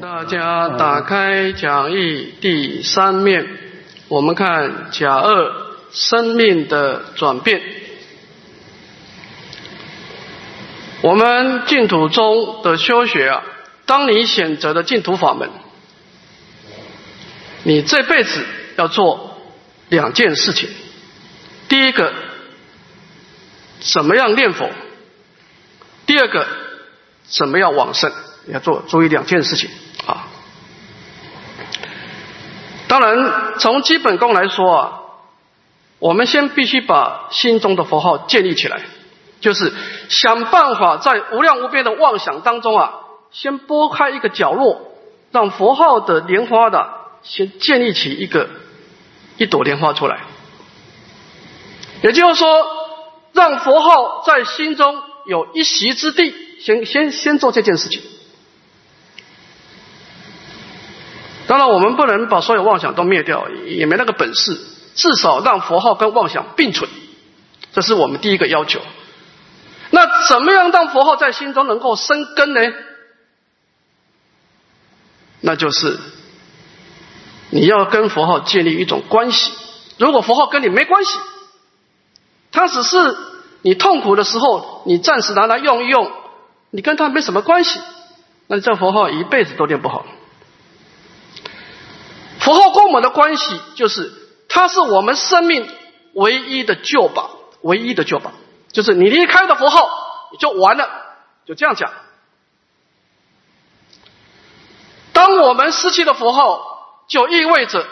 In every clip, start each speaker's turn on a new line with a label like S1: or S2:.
S1: 大家打开讲义第三面，我们看甲二生命的转变。我们净土中的修学啊，当你选择的净土法门，你这辈子要做两件事情。第一个，怎么样念佛；第二个，怎么样往生。要做注意两件事情啊。当然，从基本功来说啊，我们先必须把心中的佛号建立起来，就是想办法在无量无边的妄想当中啊，先拨开一个角落，让佛号的莲花的先建立起一个一朵莲花出来。也就是说，让佛号在心中有一席之地，先先先做这件事情。当然，我们不能把所有妄想都灭掉，也没那个本事。至少让佛号跟妄想并存，这是我们第一个要求。那怎么样让佛号在心中能够生根呢？那就是你要跟佛号建立一种关系。如果佛号跟你没关系，它只是你痛苦的时候你暂时拿来用一用，你跟他没什么关系，那这佛号一辈子都练不好。佛号跟我们的关系，就是它是我们生命唯一的救宝，唯一的救宝，就是你离开的佛号，就完了，就这样讲。当我们失去了佛号，就意味着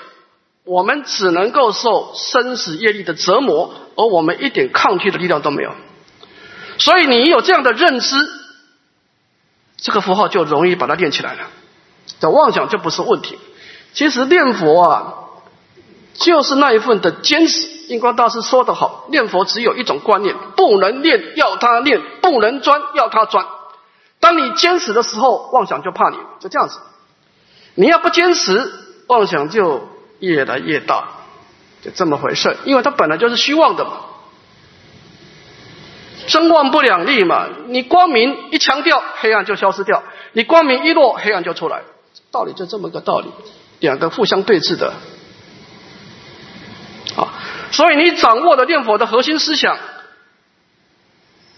S1: 我们只能够受生死业力的折磨，而我们一点抗拒的力量都没有。所以你有这样的认知，这个符号就容易把它练起来了，这妄想就不是问题。其实念佛啊，就是那一份的坚持。印光大师说得好，念佛只有一种观念：不能念要他念，不能专要他专。当你坚持的时候，妄想就怕你，就这样子。你要不坚持，妄想就越来越大，就这么回事。因为它本来就是虚妄的嘛，真妄不两立嘛。你光明一强调，黑暗就消失掉；你光明一落，黑暗就出来。道理就这么个道理。两个互相对峙的，啊，所以你掌握了念佛的核心思想，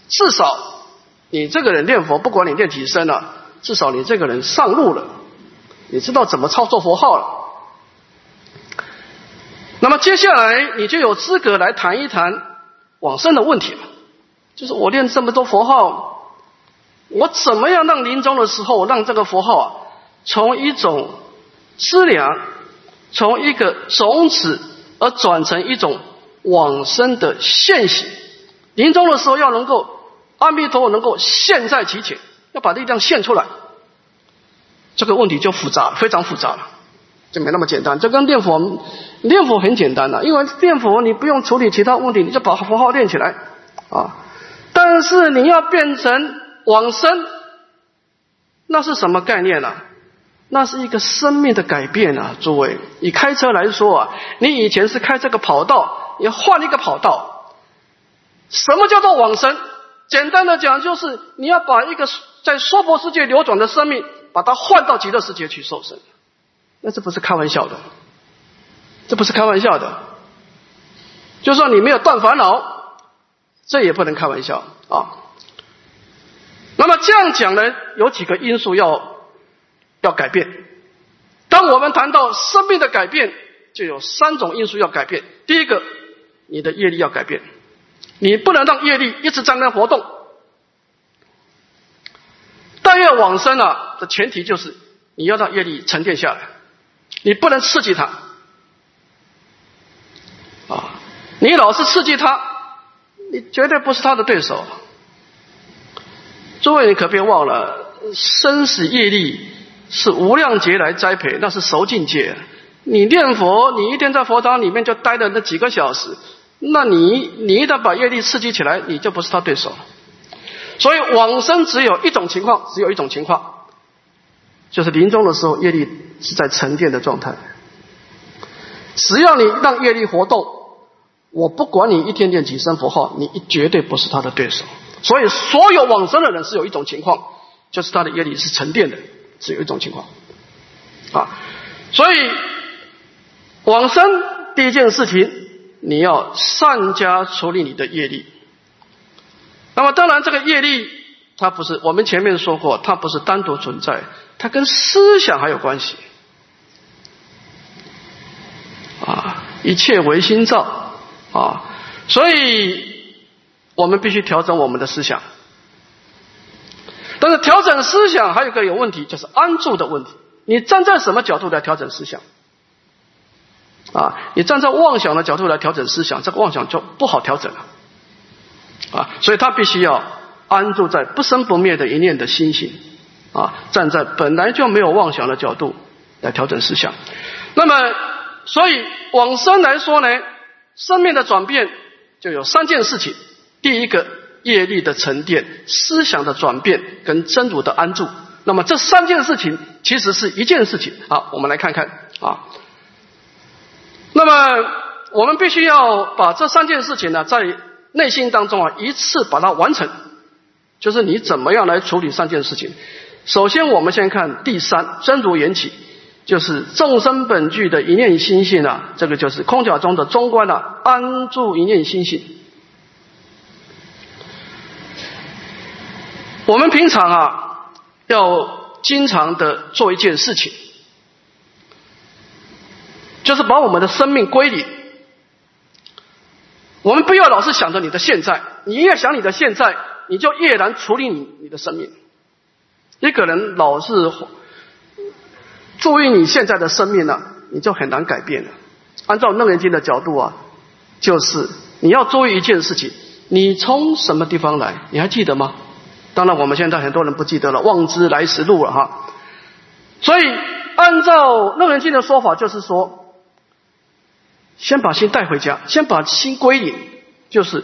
S1: 至少你这个人念佛，不管你念几声了，至少你这个人上路了，你知道怎么操作佛号了。那么接下来你就有资格来谈一谈往生的问题了，就是我念这么多佛号，我怎么样让临终的时候让这个佛号啊，从一种资粮从一个种子而转成一种往生的现行，临终的时候要能够阿弥陀佛能够现在其前，要把力量现出来，这个问题就复杂，非常复杂了，就没那么简单。就跟念佛，念佛很简单的，因为念佛你不用处理其他问题，你就把佛号念起来啊。但是你要变成往生，那是什么概念呢？那是一个生命的改变啊！诸位，以开车来说啊，你以前是开这个跑道，你换一个跑道，什么叫做往生？简单的讲，就是你要把一个在娑婆世界流转的生命，把它换到极乐世界去受生。那这不是开玩笑的，这不是开玩笑的。就算你没有断烦恼，这也不能开玩笑啊。那么这样讲呢，有几个因素要。要改变。当我们谈到生命的改变，就有三种因素要改变。第一个，你的业力要改变，你不能让业力一直在那活动。但愿往生啊的前提就是你要让业力沉淀下来，你不能刺激它。啊，你老是刺激它，你绝对不是他的对手。诸位，你可别忘了生死业力。是无量劫来栽培，那是熟境界。你念佛，你一天在佛堂里面就待了那几个小时，那你你一旦把业力刺激起来，你就不是他对手。所以往生只有一种情况，只有一种情况，就是临终的时候业力是在沉淀的状态。只要你让业力活动，我不管你一天念几声佛号，你绝对不是他的对手。所以所有往生的人是有一种情况，就是他的业力是沉淀的。只有一种情况，啊，所以往生第一件事情，你要善加处理你的业力。那么当然，这个业力它不是我们前面说过，它不是单独存在，它跟思想还有关系。啊，一切唯心造啊，所以我们必须调整我们的思想。但是调整思想还有个有问题，就是安住的问题。你站在什么角度来调整思想？啊，你站在妄想的角度来调整思想，这个妄想就不好调整了。啊，所以他必须要安住在不生不灭的一念的心性，啊，站在本来就没有妄想的角度来调整思想。那么，所以往生来说呢，生命的转变就有三件事情。第一个。业力的沉淀、思想的转变跟真如的安住，那么这三件事情其实是一件事情。好，我们来看看啊。那么我们必须要把这三件事情呢，在内心当中啊，一次把它完成。就是你怎么样来处理三件事情？首先，我们先看第三真如缘起，就是众生本具的一念心性啊，这个就是空假中的中观啊，安住一念心性。我们平常啊，要经常的做一件事情，就是把我们的生命归零。我们不要老是想着你的现在，你越想你的现在，你就越难处理你你的生命。一个人老是注意你现在的生命呢，你就很难改变了。按照楞严经的角度啊，就是你要注意一件事情：你从什么地方来？你还记得吗？当然，我们现在很多人不记得了，望之来时路了哈。所以，按照楞严经的说法，就是说，先把心带回家，先把心归隐，就是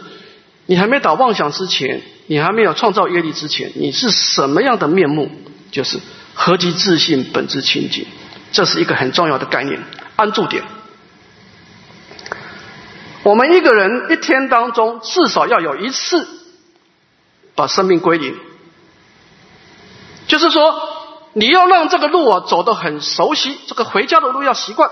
S1: 你还没打妄想之前，你还没有创造业力之前，你是什么样的面目？就是何其自信，本质清净，这是一个很重要的概念，安住点。我们一个人一天当中至少要有一次。把生命归零，就是说，你要让这个路啊走得很熟悉，这个回家的路要习惯。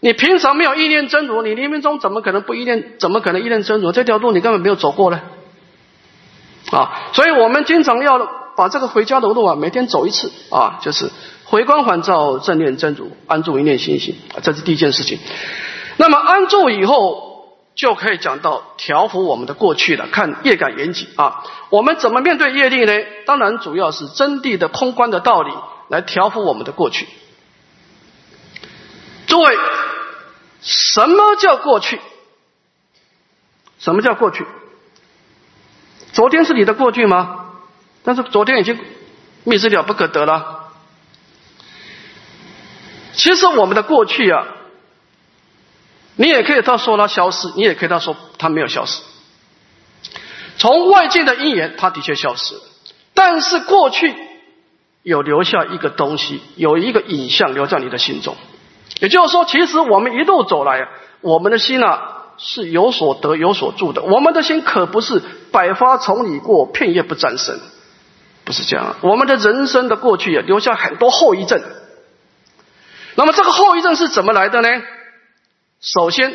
S1: 你平常没有意念真如，你冥冥中怎么可能不意念？怎么可能意念真如？这条路你根本没有走过呢？啊，所以我们经常要把这个回家的路啊每天走一次啊，就是回光返照，正念真如，安住一念心性，这是第一件事情。那么安住以后。就可以讲到调伏我们的过去了。看业感缘起啊，我们怎么面对业力呢？当然主要是真谛的空观的道理来调伏我们的过去。诸位，什么叫过去？什么叫过去？昨天是你的过去吗？但是昨天已经灭之了不可得了。其实我们的过去啊。你也可以他说他消失，你也可以他说他没有消失。从外界的因缘，他的确消失了，但是过去有留下一个东西，有一个影像留在你的心中。也就是说，其实我们一路走来，我们的心啊是有所得有所住的。我们的心可不是百花丛里过，片叶不沾身，不是这样。我们的人生的过去也，留下很多后遗症。那么这个后遗症是怎么来的呢？首先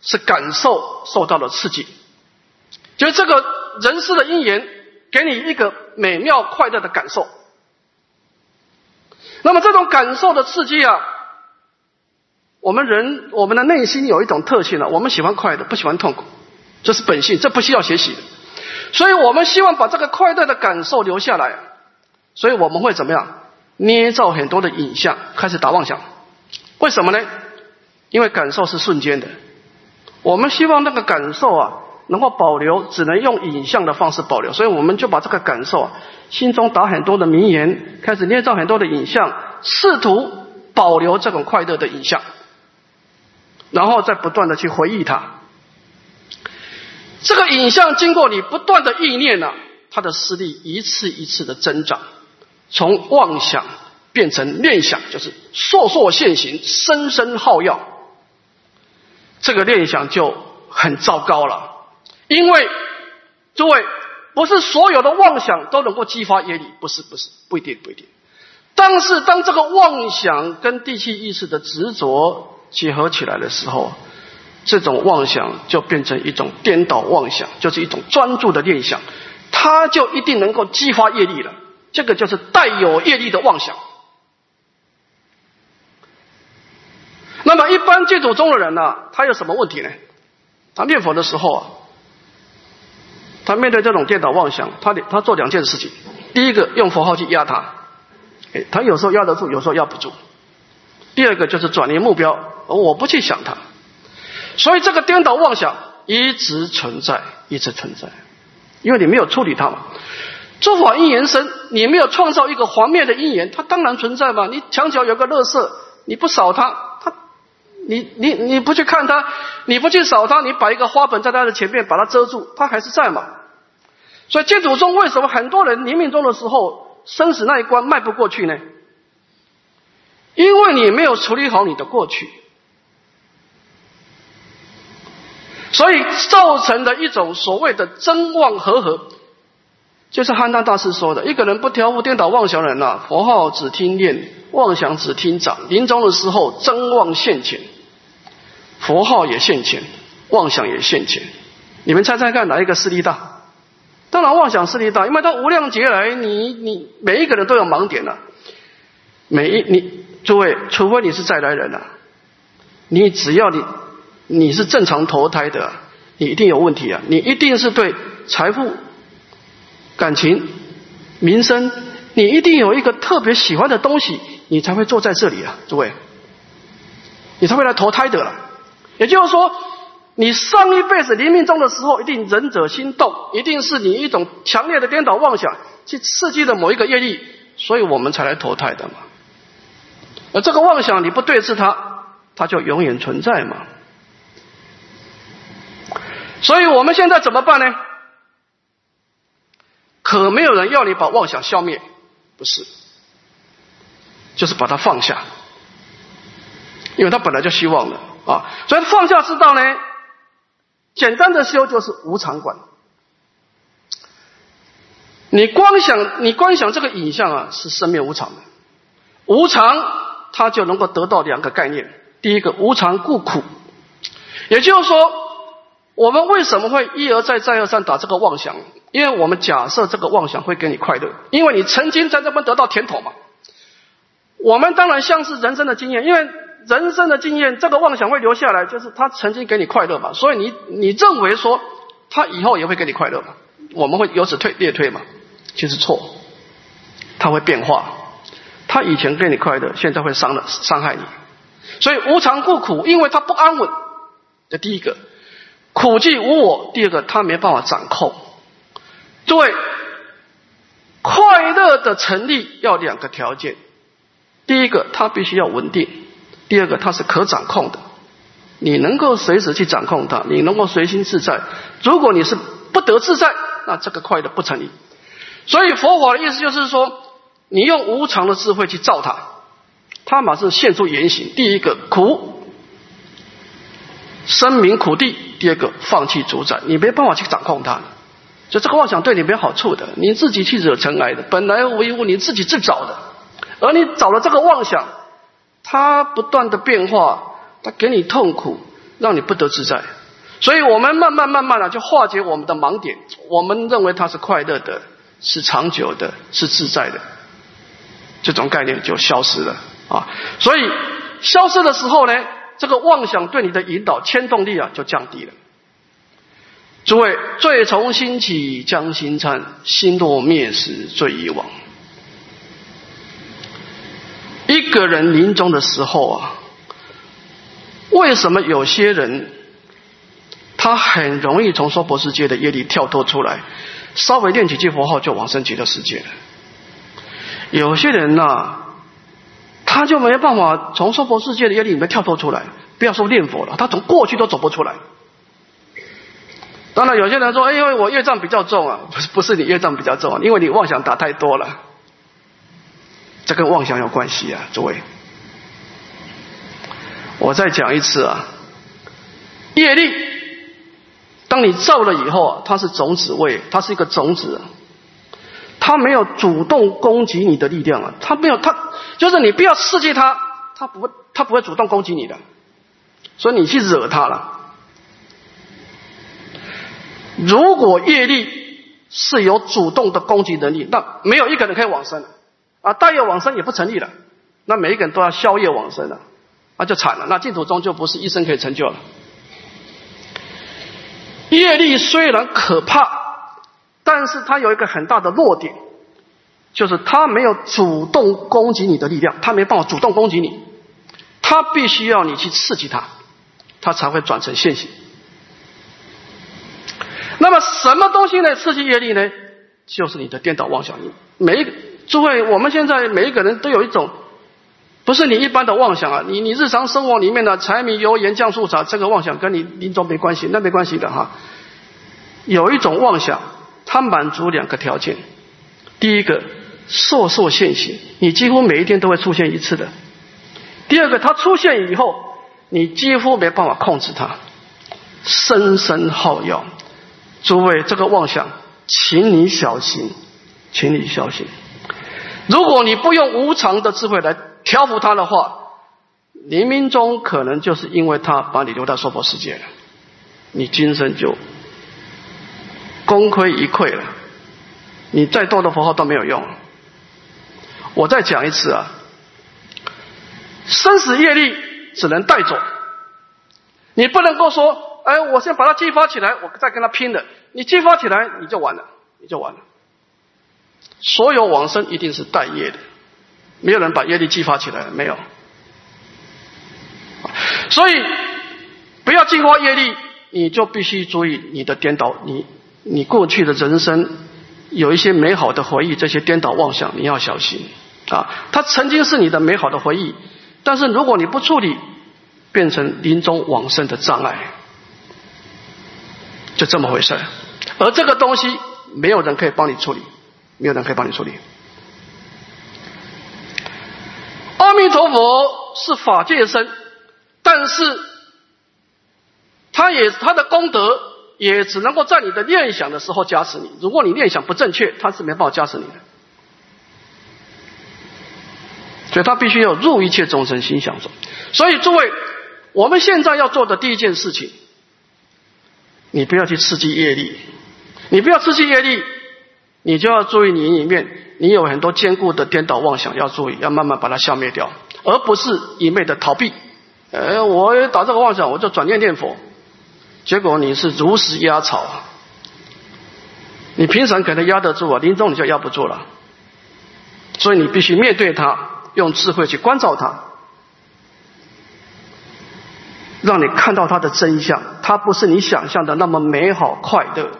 S1: 是感受受到了刺激，就是这个人世的因缘给你一个美妙快乐的感受。那么这种感受的刺激啊，我们人我们的内心有一种特性呢，我们喜欢快乐，不喜欢痛苦，这是本性，这不需要学习的。所以我们希望把这个快乐的感受留下来，所以我们会怎么样？捏造很多的影像，开始打妄想。为什么呢？因为感受是瞬间的，我们希望那个感受啊能够保留，只能用影像的方式保留，所以我们就把这个感受啊心中打很多的名言，开始捏造很多的影像，试图保留这种快乐的影像，然后再不断的去回忆它。这个影像经过你不断的意念呢，它的势力一次一次的增长，从妄想变成念想，就是烁烁现行，声声号耀。这个念想就很糟糕了，因为诸位不是所有的妄想都能够激发业力，不是不是不一定不一定，但是当这个妄想跟地气意识的执着结合起来的时候，这种妄想就变成一种颠倒妄想，就是一种专注的念想，它就一定能够激发业力了。这个就是带有业力的妄想。么，一般戒赌中的人呢，他有什么问题呢？他念佛的时候啊，他面对这种颠倒妄想，他他做两件事情：第一个，用佛号去压他，哎，他有时候压得住，有时候压不住；第二个就是转移目标，我不去想他。所以，这个颠倒妄想一直存在，一直存在，因为你没有处理它嘛。诸法因缘生，你没有创造一个黄灭的因缘，它当然存在嘛。你墙角有个垃圾，你不扫，它，你你你不去看它，你不去扫它，你摆一个花盆在它的前面把它遮住，它还是在嘛。所以净土中为什么很多人临命终的时候生死那一关迈不过去呢？因为你没有处理好你的过去。所以造成的一种所谓的真妄合合，就是汉丹大师说的：一个人不调伏颠倒妄想人呐，佛号只听念，妄想只听长，临终的时候真妄现前，佛号也现前，妄想也现前。你们猜猜看，哪一个势力大？当然妄想势力大，因为它无量劫来，你你每一个人都有盲点了。每一你诸位，除非你是再来人了，你只要你。你是正常投胎的，你一定有问题啊！你一定是对财富、感情、民生，你一定有一个特别喜欢的东西，你才会坐在这里啊，诸位，你才会来投胎的了。也就是说，你上一辈子临命终的时候，一定仁者心动，一定是你一种强烈的颠倒妄想去刺激了某一个业力，所以我们才来投胎的嘛。而这个妄想你不对治它，它就永远存在嘛。所以我们现在怎么办呢？可没有人要你把妄想消灭，不是，就是把它放下，因为他本来就希望的啊。所以放下之道呢，简单的修就是无常观。你光想，你光想这个影像啊，是生灭无常的，无常它就能够得到两个概念。第一个，无常故苦，也就是说。我们为什么会一而再、再而三打这个妄想？因为我们假设这个妄想会给你快乐，因为你曾经在这边得到甜头嘛。我们当然像是人生的经验，因为人生的经验，这个妄想会留下来，就是他曾经给你快乐嘛。所以你你认为说他以后也会给你快乐嘛？我们会由此推列推嘛？其实错，他会变化。他以前给你快乐，现在会伤了伤害你。所以无常故苦，因为他不安稳。这第一个。苦即无我。第二个，他没办法掌控。诸位，快乐的成立要两个条件：第一个，它必须要稳定；第二个，它是可掌控的。你能够随时去掌控它，你能够随心自在。如果你是不得自在，那这个快乐不成立。所以佛法的意思就是说，你用无常的智慧去造它，它马上现出原形。第一个苦，生名苦地。第二个，放弃主宰，你没办法去掌控它，就这个妄想对你没好处的，你自己去惹尘埃的，本来无一物，你自己自找的，而你找了这个妄想，它不断的变化，它给你痛苦，让你不得自在，所以我们慢慢慢慢的就化解我们的盲点，我们认为它是快乐的，是长久的，是自在的，这种概念就消失了啊，所以消失的时候呢？这个妄想对你的引导牵动力啊，就降低了。诸位，罪从心起，将心参；心若灭时，罪已亡。一个人临终的时候啊，为什么有些人他很容易从娑婆世界的业力跳脱出来，稍微念几句佛号就往生极乐世界了？有些人呢？他就没办法从娑婆世界的业力里面跳脱出来，不要说念佛了，他从过去都走不出来。当然，有些人说：“哎，因为我业障比较重啊。”不是，不是你业障比较重啊，因为你妄想打太多了。这跟妄想有关系啊，诸位。我再讲一次啊，业力，当你造了以后啊，它是种子位，它是一个种子，它没有主动攻击你的力量啊，它没有它。就是你不要刺激它，它不会他不会主动攻击你的，所以你去惹它了。如果业力是有主动的攻击能力，那没有一个人可以往生啊！大业往生也不成立了，那每一个人都要消业往生了，那就惨了。那净土宗就不是一生可以成就了。业力虽然可怕，但是它有一个很大的弱点，就是它没有主动攻击你的力量，它没办法主动攻击你，它必须要你去刺激它，它才会转成现行。那么什么东西来刺激业力呢？就是你的颠倒妄想。每一个诸位，我们现在每一个人都有一种，不是你一般的妄想啊。你你日常生活里面的柴米油盐酱醋茶，这个妄想跟你临终没关系，那没关系的哈。有一种妄想，它满足两个条件：第一个，烁烁现行，你几乎每一天都会出现一次的；第二个，它出现以后，你几乎没办法控制它，声声耗药。诸位，这个妄想，请你小心，请你小心。如果你不用无常的智慧来调伏他的话，冥冥中可能就是因为他把你留到娑婆世界了，你今生就功亏一篑了。你再多的佛号都没有用。我再讲一次啊，生死业力只能带走，你不能够说。哎，我先把它激发起来，我再跟他拼的。你激发起来，你就完了，你就完了。所有往生一定是带业的，没有人把业力激发起来，没有。所以不要净化业力，你就必须注意你的颠倒。你你过去的人生有一些美好的回忆，这些颠倒妄想，你要小心啊！它曾经是你的美好的回忆，但是如果你不处理，变成临终往生的障碍。就这么回事而这个东西没有人可以帮你处理，没有人可以帮你处理。阿弥陀佛是法界身，但是他也他的功德也只能够在你的念想的时候加持你。如果你念想不正确，他是没办法加持你的。所以他必须要入一切众生心想中。所以诸位，我们现在要做的第一件事情。你不要去刺激业力，你不要刺激业力，你就要注意你里面你有很多坚固的颠倒妄想，要注意，要慢慢把它消灭掉，而不是一昧的逃避。呃，我打这个妄想，我就转念念佛，结果你是如实压草，你平常可能压得住啊，临终你就压不住了，所以你必须面对它，用智慧去关照它。让你看到它的真相，它不是你想象的那么美好快乐，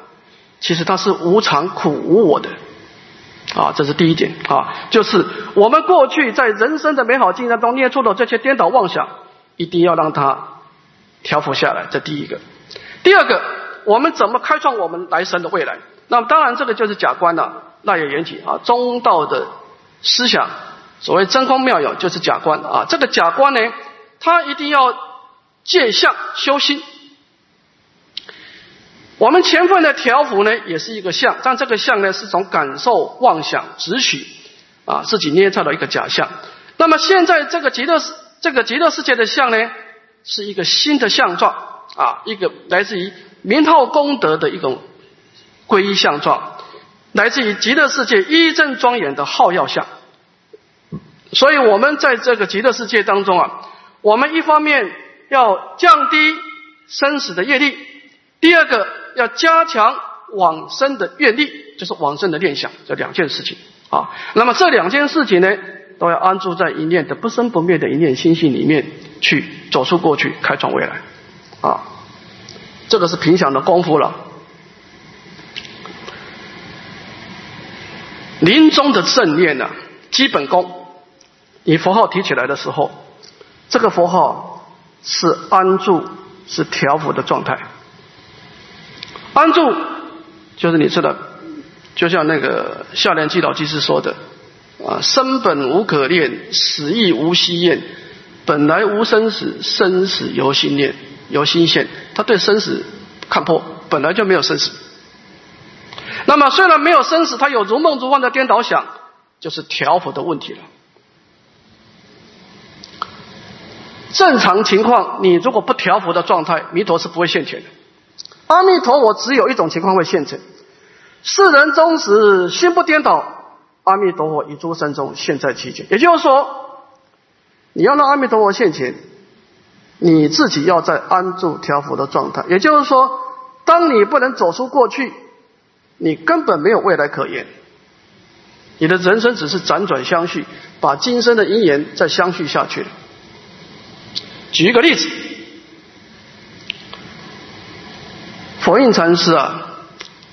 S1: 其实它是无常苦无我的，啊，这是第一点啊，就是我们过去在人生的美好经验中捏出的这些颠倒妄想，一定要让它调伏下来，这第一个。第二个，我们怎么开创我们来生的未来？那么当然这个就是假观了，那也缘起啊，中道的思想，所谓真空妙有就是假观啊，这个假观呢，它一定要。见相修心，我们前份的条幅呢，也是一个相，但这个相呢，是从感受妄想执取啊，自己捏造了一个假象。那么现在这个极乐世这个极乐世界的相呢，是一个新的相状啊，一个来自于名号功德的一种皈依相状，来自于极乐世界一正庄严的号耀相。所以，我们在这个极乐世界当中啊，我们一方面。要降低生死的业力，第二个要加强往生的愿力，就是往生的念想，这两件事情啊。那么这两件事情呢，都要安住在一念的不生不灭的一念心性里面，去走出过去，开创未来啊。这个是平想的功夫了。临终的正念呢，基本功，你佛号提起来的时候，这个佛号。是安住，是调伏的状态。帮助就是你知道，就像那个下联基老居士说的啊：“生本无可恋，死亦无希厌。本来无生死，生死由心念，由心现。”他对生死看破，本来就没有生死。那么虽然没有生死，他有如梦如幻的颠倒想，就是调伏的问题了。正常情况，你如果不调伏的状态，弥陀是不会现前的。阿弥陀佛只有一种情况会现前：世人终时心不颠倒，阿弥陀佛以诸生中现，在其间。也就是说，你要让阿弥陀佛现前，你自己要在安住调伏的状态。也就是说，当你不能走出过去，你根本没有未来可言。你的人生只是辗转相续，把今生的因缘再相续下去。举一个例子，佛印禅师啊，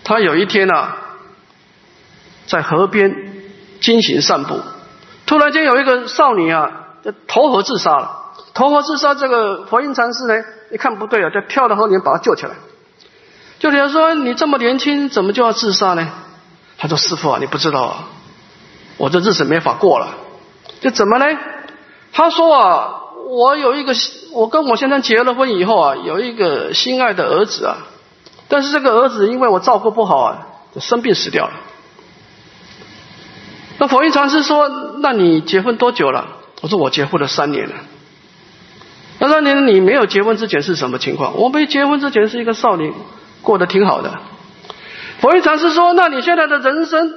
S1: 他有一天啊，在河边进行散步，突然间有一个少女啊，就投河自杀了。投河自杀，这个佛印禅师呢，一看不对啊，就跳到河里面把他救起来。就人说：“你这么年轻，怎么就要自杀呢？”他说：“师傅啊，你不知道啊。”我这日子没法过了，就怎么呢？他说啊，我有一个，我跟我先生结了婚以后啊，有一个心爱的儿子啊，但是这个儿子因为我照顾不好啊，生病死掉了。那佛印禅师说：“那你结婚多久了？”我说：“我结婚了三年了。”那三年你没有结婚之前是什么情况？我没结婚之前是一个少年，过得挺好的。佛印禅师说：“那你现在的人生？”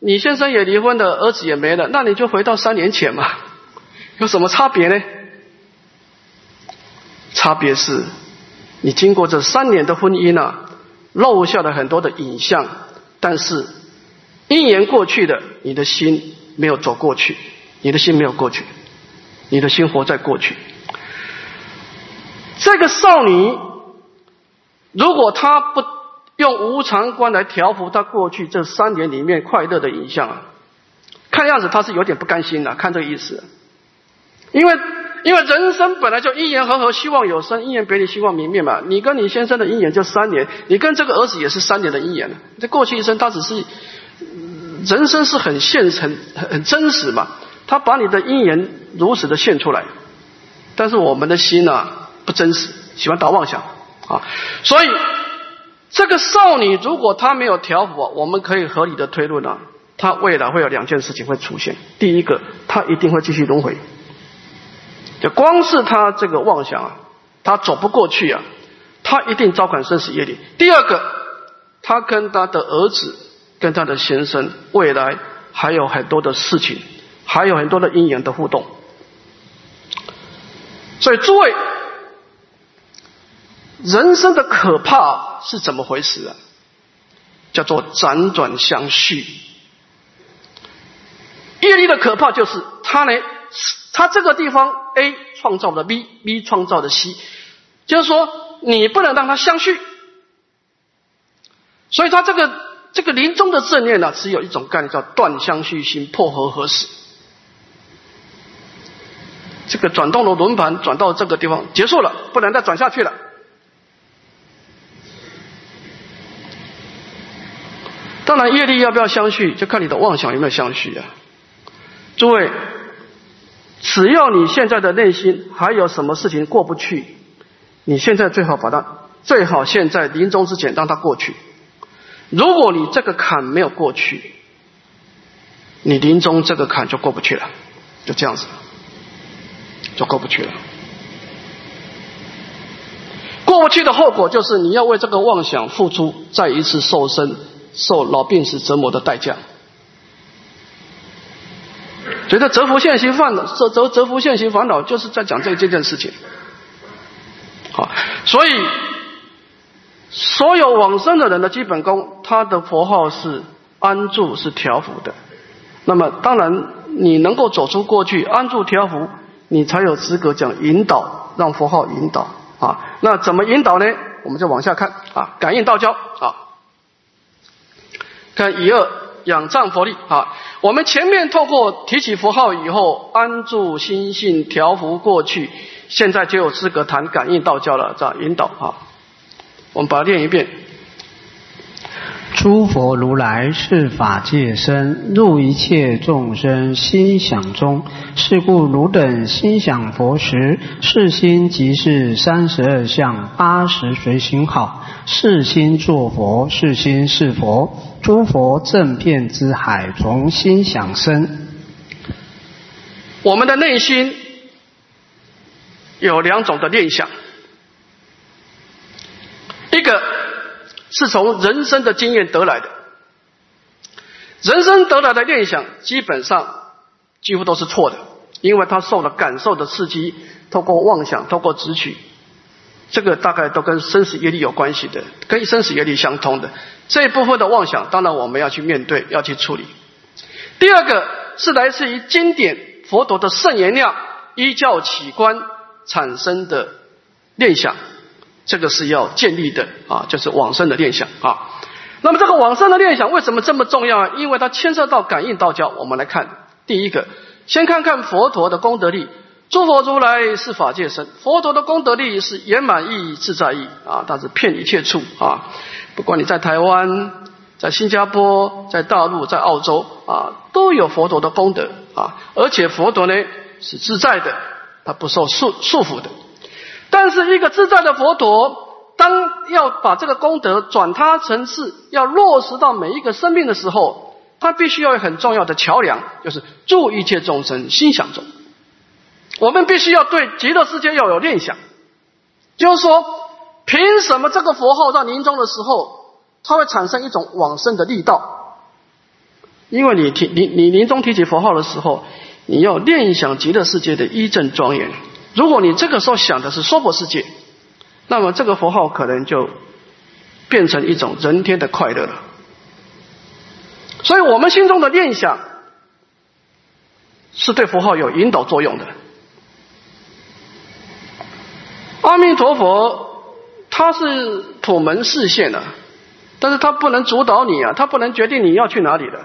S1: 你先生也离婚了，儿子也没了，那你就回到三年前嘛，有什么差别呢？差别是，你经过这三年的婚姻啊，漏下了很多的影像，但是一年过去的，你的心没有走过去，你的心没有过去，你的心活在过去。这个少女，如果她不。用无常观来调伏她过去这三年里面快乐的影像啊，看样子她是有点不甘心的，看这个意思。因为因为人生本来就因缘和合，希望有生，因缘别离，希望明灭嘛。你跟你先生的因缘就三年，你跟这个儿子也是三年的因缘这过去一生他只是人生是很现成、很很真实嘛，他把你的因缘如实的现出来。但是我们的心呢不真实，喜欢打妄想啊，所以。这个少女如果她没有调伏，我们可以合理的推论啊，她未来会有两件事情会出现。第一个，她一定会继续轮回。就光是他这个妄想啊，他走不过去啊，他一定招感生死业力。第二个，他跟他的儿子、跟他的先生，未来还有很多的事情，还有很多的因缘的互动。所以诸位。人生的可怕是怎么回事啊？叫做辗转相续。业力的可怕就是他呢，它这个地方 A 创造的 B，B 创造的 C，就是说你不能让它相续。所以它这个这个临终的正念呢，只有一种概念叫断相续心，破合合死。这个转动的轮盘转到这个地方结束了，不能再转下去了。当然，业力要不要相续，就看你的妄想有没有相续啊。诸位，只要你现在的内心还有什么事情过不去，你现在最好把它，最好现在临终之前让它过去。如果你这个坎没有过去，你临终这个坎就过不去了，就这样子，就过不去了。过不去的后果就是你要为这个妄想付出再一次受身。受老病死折磨的代价，觉得折伏现行烦恼，折折折伏现行烦恼，就是在讲这这件事情。好，所以所有往生的人的基本功，他的佛号是安住，是调伏的。那么，当然你能够走出过去，安住调伏，你才有资格讲引导，让佛号引导啊。那怎么引导呢？我们就往下看啊，感应道交啊。看一二仰仗佛力啊！我们前面透过提起佛号以后，安住心性，调伏过去，现在就有资格谈感应道教了，这样引导啊！我们把它念一遍。
S2: 诸佛如来是法界身，入一切众生心想中。是故汝等心想佛时，是心即是三十二相八十随行好。是心作佛，是心是佛。诸佛正片之海，从心想生。
S1: 我们的内心有两种的念想，一个是从人生的经验得来的，人生得来的念想基本上几乎都是错的，因为他受了感受的刺激，透过妄想，透过直取，这个大概都跟生死业力有关系的，跟生死业力相通的。这一部分的妄想，当然我们要去面对，要去处理。第二个是来自于经典佛陀的圣言量依教起观产生的念想，这个是要建立的啊，就是往生的念想啊。那么这个往生的念想为什么这么重要？因为它牵涉到感应道教。我们来看第一个，先看看佛陀的功德力。诸佛如来是法界身，佛陀的功德力是圆满意义、自在意啊，但是遍一切处啊。不管你在台湾。在新加坡、在大陆、在澳洲啊，都有佛陀的功德啊，而且佛陀呢是自在的，他不受束束缚的。但是一个自在的佛陀，当要把这个功德转他成是要落实到每一个生命的时候，他必须要有很重要的桥梁，就是助一切众生心想中。我们必须要对极乐世界要有念想，就是说，凭什么这个佛号在临终的时候？它会产生一种往生的力道，因为你提你你临终提起佛号的时候，你要念想极乐世界的一正庄严。如果你这个时候想的是娑婆世界，那么这个佛号可能就变成一种人天的快乐了。所以我们心中的念想是对佛号有引导作用的。阿弥陀佛，他是普门示现的。但是他不能主导你啊，他不能决定你要去哪里的。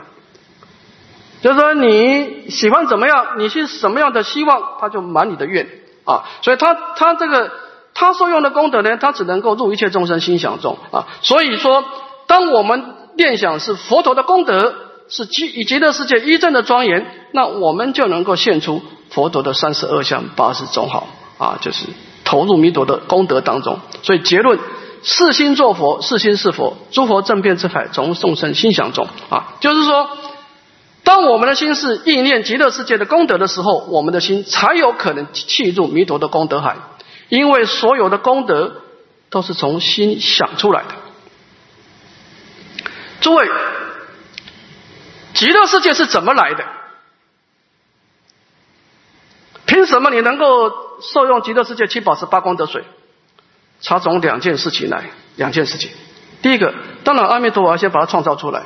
S1: 就是说你喜欢怎么样，你是什么样的希望，他就满你的愿啊。所以他他这个他所用的功德呢，他只能够入一切众生心想中啊。所以说，当我们念想是佛陀的功德，是极以极乐世界一正的庄严，那我们就能够现出佛陀的三十二相八十种好啊，就是投入弥陀的功德当中。所以结论。四心作佛，四心是佛，诸佛正遍之海，从众生心想中啊，就是说，我们的心是意念极乐世界的功德的时候，我们的心才有可能契入弥陀的功德海，因为所有的功德都是从心想出来的。诸位，极乐世界是怎么来的？凭什么你能够受用极乐世界七宝十八功德水？他从两件事情来，两件事情。第一个，当然阿弥陀佛先把它创造出来。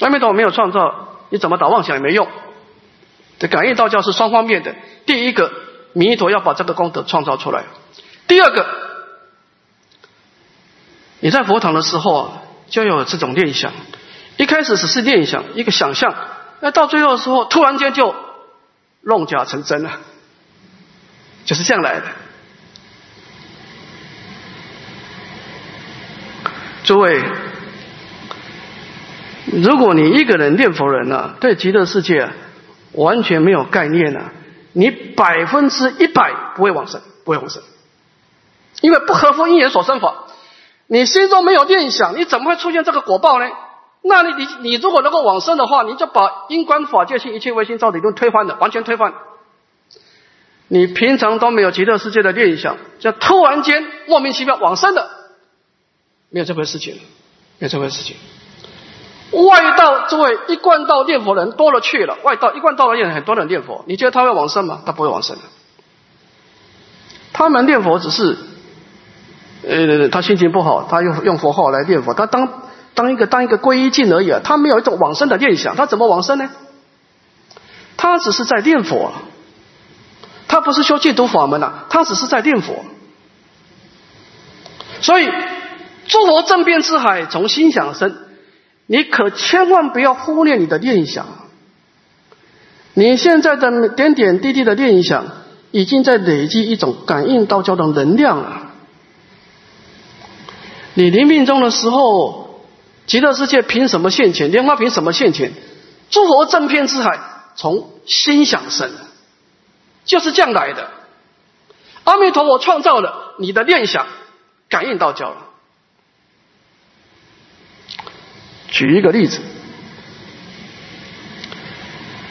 S1: 阿弥陀没有创造，你怎么打妄想也没用。这感应道教是双方面的。第一个，弥陀要把这个功德创造出来。第二个，你在佛堂的时候啊，就有这种念想。一开始只是念想，一个想象，那到最后的时候，突然间就弄假成真了，就是这样来的。诸位，如果你一个人念佛人呢，对极乐世界完全没有概念呢，你百分之一百不会往生，不会往生，因为不合乎因缘所生法。你心中没有念想，你怎么会出现这个果报呢？那你你你如果能够往生的话，你就把因观法界性一切唯心造理论推翻了，完全推翻。你平常都没有极乐世界的念想，就突然间莫名其妙往生的。没有这回事情，没有这回事情。外道诸位一贯道念佛人多了去了，外道一贯道的念很多人念佛，你觉得他会往生吗？他不会往生的。他们念佛只是，呃，他心情不好，他用用佛号来念佛，他当当一个当一个皈依境而已啊，他没有一种往生的念想，他怎么往生呢？他只是在念佛，他不是修净土法门啊，他只是在念佛，所以。诸佛正遍之海，从心想生。你可千万不要忽略你的念想。你现在的点点滴滴的念想，已经在累积一种感应道教的能量了。你临命终的时候，极乐世界凭什么现前？莲花凭什么现前？诸佛正遍之海，从心想生，就是这样来的。阿弥陀佛创造了你的念想，感应道教了。举一个例子，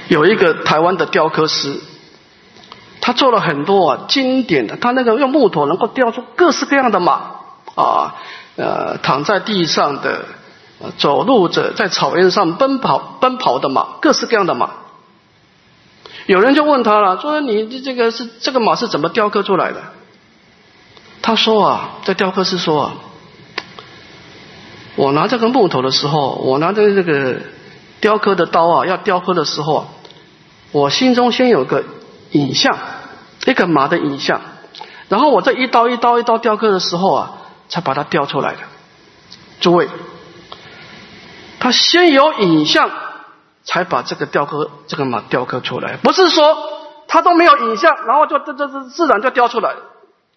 S1: 有一个台湾的雕刻师，他做了很多啊经典的，他那个用木头能够雕出各式各样的马啊，呃，躺在地上的，走路着，在草原上奔跑奔跑的马，各式各样的马。有人就问他了，说你这个是这个马是怎么雕刻出来的？他说啊，在雕刻师说啊，我拿这个木头的时候，我拿着这个雕刻的刀啊，要雕刻的时候啊，我心中先有个影像，一个马的影像，然后我这一刀一刀一刀雕刻的时候啊，才把它雕出来的。诸位，他先有影像，才把这个雕刻这个马雕刻出来，不是说他都没有影像，然后就这这这自然就雕出来。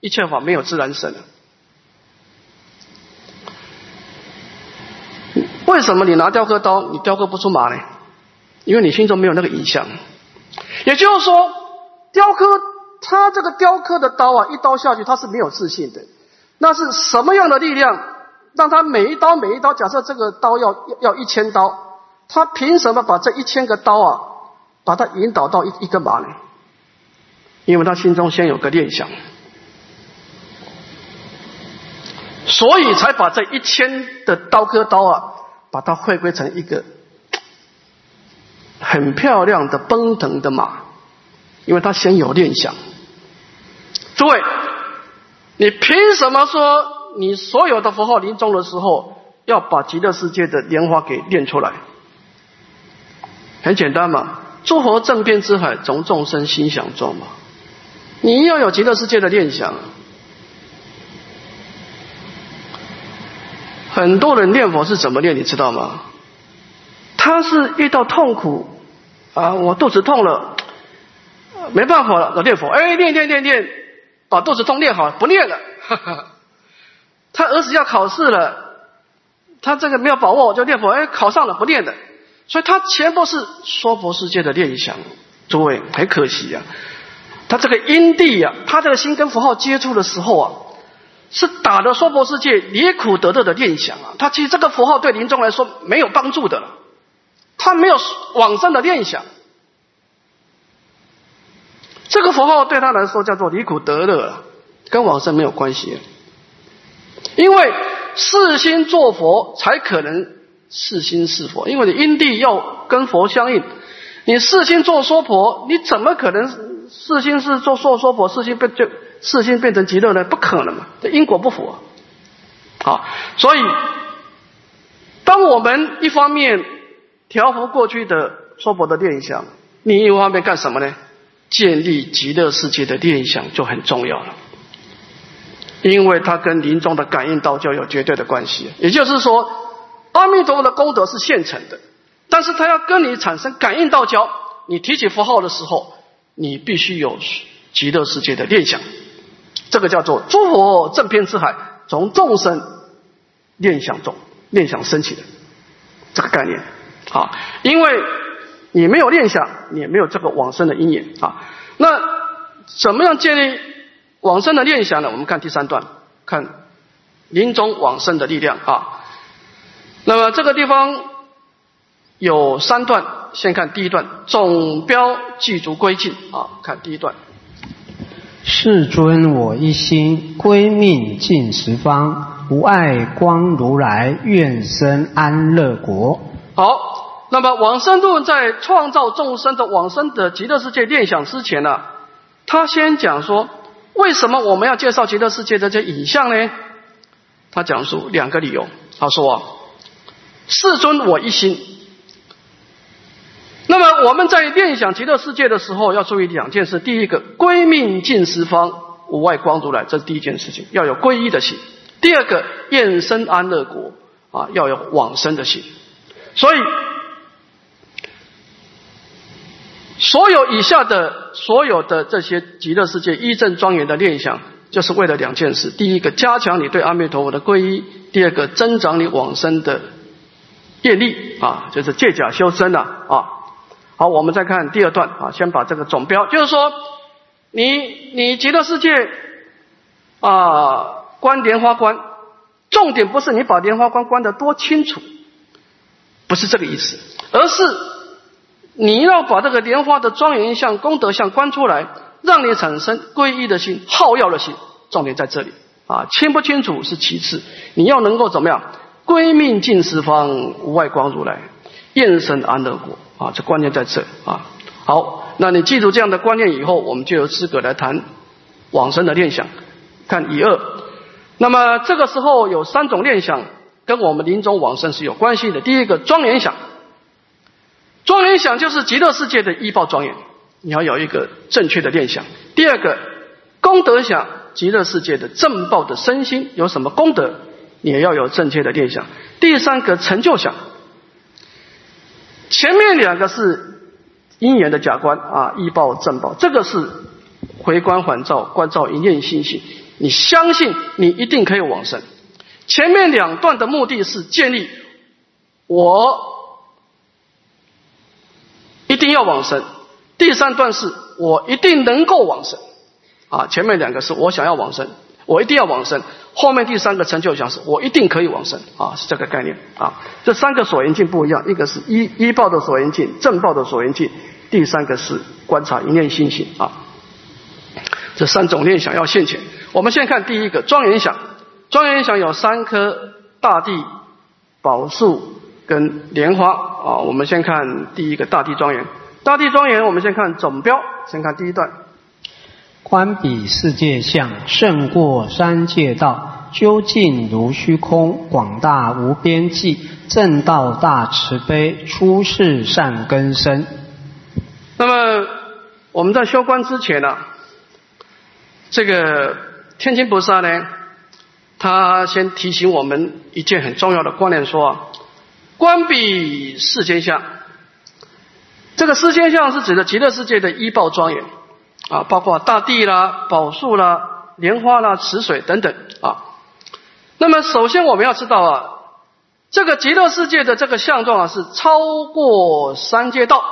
S1: 一切法没有自然生的。为什么你拿雕刻刀，你雕刻不出马呢？因为你心中没有那个影像。也就是说，雕刻他这个雕刻的刀啊，一刀下去他是没有自信的。那是什么样的力量，让他每一刀每一刀？假设这个刀要要一千刀，他凭什么把这一千个刀啊，把它引导到一一个马呢？因为他心中先有个念想。所以才把这一千的刀割刀啊，把它汇归成一个很漂亮的奔腾的马，因为他先有念想。诸位，你凭什么说你所有的符号临终的时候要把极乐世界的莲花给念出来？很简单嘛，诸佛正遍之海，从众生心想中嘛，你要有极乐世界的念想。很多人念佛是怎么念？你知道吗？他是遇到痛苦啊，我肚子痛了，没办法了，我念佛，哎，念念念念，把肚子痛念好了，不念了。他儿子要考试了，他这个没有把握，就念佛，哎，考上了，不念的。所以他全部是娑婆世界的念想。诸位，很可惜呀，他这个因地呀，他这个心跟符号接触的时候啊。是打的娑婆世界离苦得乐的念想啊！他其实这个符号对临终来说没有帮助的了，他没有往生的念想。这个符号对他来说叫做离苦得乐，跟往生没有关系。因为四心做佛才可能四心是佛，因为你因地要跟佛相应。你四心做娑婆，你怎么可能四心是做娑娑婆，四心不就？四心变成极乐呢？不可能嘛，这因果不符啊。好，所以当我们一方面调伏过去的娑婆的念想，另一方面干什么呢？建立极乐世界的念想就很重要了，因为它跟临终的感应道交有绝对的关系。也就是说，阿弥陀佛的功德是现成的，但是他要跟你产生感应道交，你提起符号的时候，你必须有极乐世界的念想。这个叫做诸佛正偏之海，从众生念想中念想升起的这个概念啊，因为你没有念想，你没有这个往生的因缘啊。那怎么样建立往生的念想呢？我们看第三段，看临终往生的力量啊。那么这个地方有三段，先看第一段，总标具足归尽啊，看第一段。
S2: 世尊，我一心归命尽十方，无碍光如来，愿生安乐国。
S1: 好，那么往生论在创造众生的往生的极乐世界念想之前呢，他先讲说，为什么我们要介绍极乐世界的这影像呢？他讲述两个理由。他说，世尊，我一心。那么我们在念想极乐世界的时候，要注意两件事：第一个，归命尽十方，无外光如来，这是第一件事情，要有皈依的心；第二个，愿生安乐国，啊，要有往生的心。所以，所有以下的所有的这些极乐世界一正庄严的念想，就是为了两件事：第一个，加强你对阿弥陀佛的皈依；第二个，增长你往生的业力，啊，就是借假修真呐，啊。好，我们再看第二段啊，先把这个总标，就是说，你你极乐世界啊，观莲花观，重点不是你把莲花观观得多清楚，不是这个意思，而是你要把这个莲花的庄严相、功德相观出来，让你产生皈依的心、好药的心。重点在这里啊，清不清楚是其次，你要能够怎么样？归命尽十方，无外光如来，愿生安乐国啊！这关键在这啊。好，那你记住这样的观念以后，我们就有资格来谈往生的念想。看一二，那么这个时候有三种念想跟我们临终往生是有关系的。第一个庄严想，庄严想就是极乐世界的依报庄严，你要有一个正确的念想。第二个功德想，极乐世界的正报的身心有什么功德，你也要有正确的念想。第三个成就想，前面两个是因缘的假观啊，依报正报，这个是回光返照，观照一念心性。你相信你一定可以往生。前面两段的目的是建立我一定要往生，第三段是我一定能够往生。啊，前面两个是我想要往生，我一定要往生。后面第三个成就想是我一定可以往生。啊，是这个概念。啊，这三个所缘境不一样，一个是依依报的所缘境，正报的所缘境，第三个是观察一念心性。啊，这三种念想要现前。我们先看第一个庄严想，庄严想有三棵大地宝树跟莲花啊。我们先看第一个大地庄严，大地庄严，我们先看总标，先看第一段。
S2: 观彼世界相，胜过三界道，究竟如虚空，广大无边际，正道大慈悲，出世善根生。
S1: 那么我们在修观之前呢，这个。天津菩萨呢，他先提醒我们一件很重要的观念，说：观彼世间相。这个世间相是指的极乐世界的依报庄严啊，包括大地啦、宝树啦、莲花啦、池水等等啊。那么，首先我们要知道啊，这个极乐世界的这个相状啊，是超过三界道，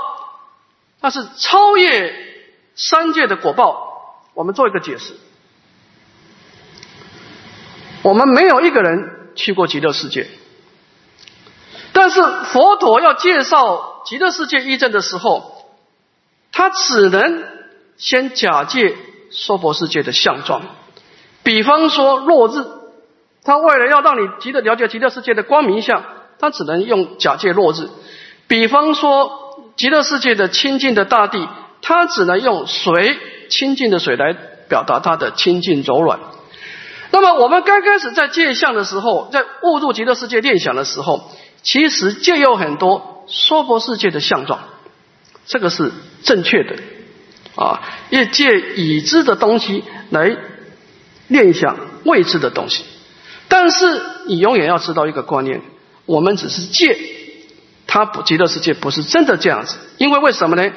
S1: 它是超越三界的果报。我们做一个解释。我们没有一个人去过极乐世界，但是佛陀要介绍极乐世界义证的时候，他只能先假借娑婆世界的相状，比方说落日，他为了要让你极乐了解极乐世界的光明相，他只能用假借落日；比方说极乐世界的清净的大地，他只能用水清净的水来表达它的清净柔软。那么我们刚开始在借相的时候，在误入极乐世界念想的时候，其实借有很多娑婆世界的相状，这个是正确的啊，也借已知的东西来念想未知的东西。但是你永远要知道一个观念，我们只是借，它不极乐世界不是真的这样子，因为为什么呢？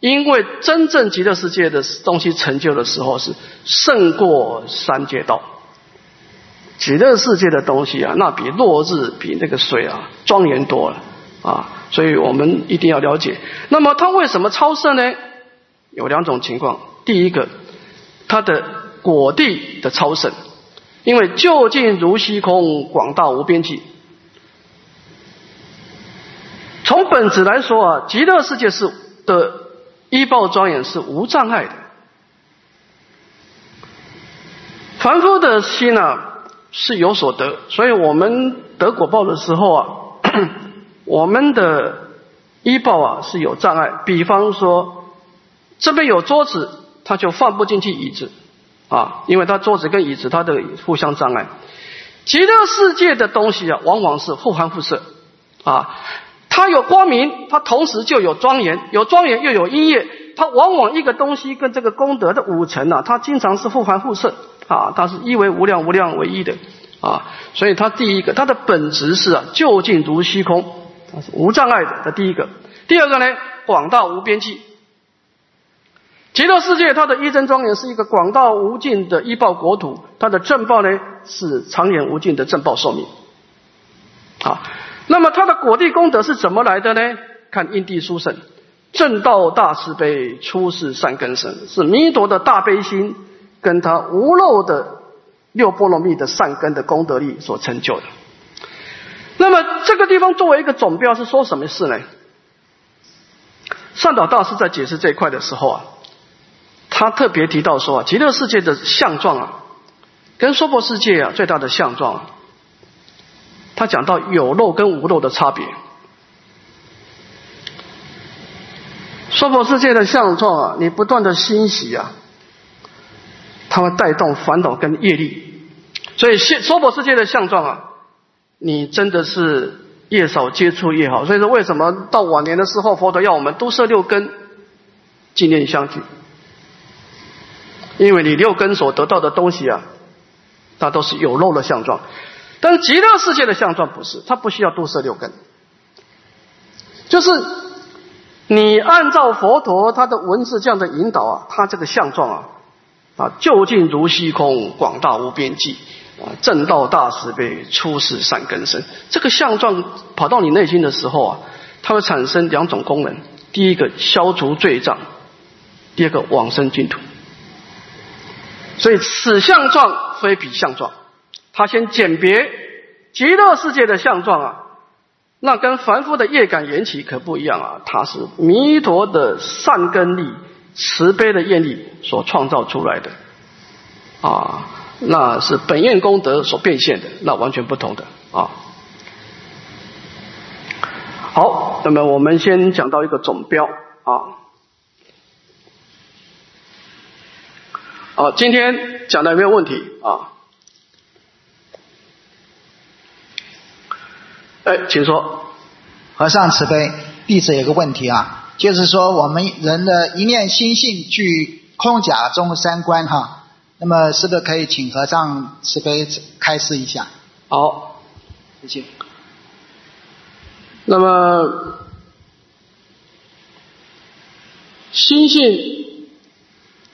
S1: 因为真正极乐世界的东西成就的时候是胜过三界道。极乐世界的东西啊，那比落日、比那个水啊庄严多了啊，所以我们一定要了解。那么它为什么超胜呢？有两种情况。第一个，它的果地的超胜，因为就近如虚空，广大无边际。从本质来说啊，极乐世界是的依报庄严是无障碍的，凡夫的心呢？是有所得，所以我们得果报的时候啊，我们的医报啊是有障碍。比方说，这边有桌子，它就放不进去椅子啊，因为它桌子跟椅子它的互相障碍。极乐世界的东西啊，往往是互含互摄啊，它有光明，它同时就有庄严，有庄严又有音乐，它往往一个东西跟这个功德的五层啊，它经常是互含互摄。啊，它是一为无量，无量为一的啊，所以它第一个，它的本质是啊，就近如虚空，它是无障碍的。这第一个，第二个呢，广大无边际。极乐世界它的一真庄严是一个广大无尽的医报国土，它的正报呢是长远无尽的正报寿命。啊，那么它的果地功德是怎么来的呢？看因地书圣，正道大慈悲，出世善根生，是弥陀的大悲心。跟他无漏的六波罗蜜的善根的功德力所成就的。那么这个地方作为一个总标是说什么事呢？善导大师在解释这一块的时候啊，他特别提到说啊，极乐世界的相状啊，跟娑婆世界啊最大的相状，他讲到有漏跟无漏的差别。娑婆世界的相状啊，你不断的欣喜啊，它会带动烦恼跟业力，所以现娑婆世界的相状啊，你真的是越少接触越好。所以说，为什么到晚年的时候，佛陀要我们都摄六根，纪念相聚？因为你六根所得到的东西啊，它都是有漏的相状，但是极乐世界的相状不是，它不需要都摄六根，就是。你按照佛陀他的文字这样的引导啊，他这个相状啊，啊，究竟如虚空，广大无边际，啊，正道大慈悲，出世善根生。这个相状跑到你内心的时候啊，它会产生两种功能：第一个消除罪障，第二个往生净土。所以此相状非彼相状，他先鉴别极乐世界的相状啊。那跟凡夫的业感缘起可不一样啊！它是弥陀的善根力、慈悲的愿力所创造出来的啊，那是本愿功德所变现的，那完全不同的啊。好，那么我们先讲到一个总标啊。好，今天讲的有没有问题啊？哎，请说。
S3: 和尚慈悲，弟子有个问题啊，就是说我们人的一念心性具空假中三观哈，那么是不是可以请和尚慈悲开示一下？
S1: 好，谢谢。那么心性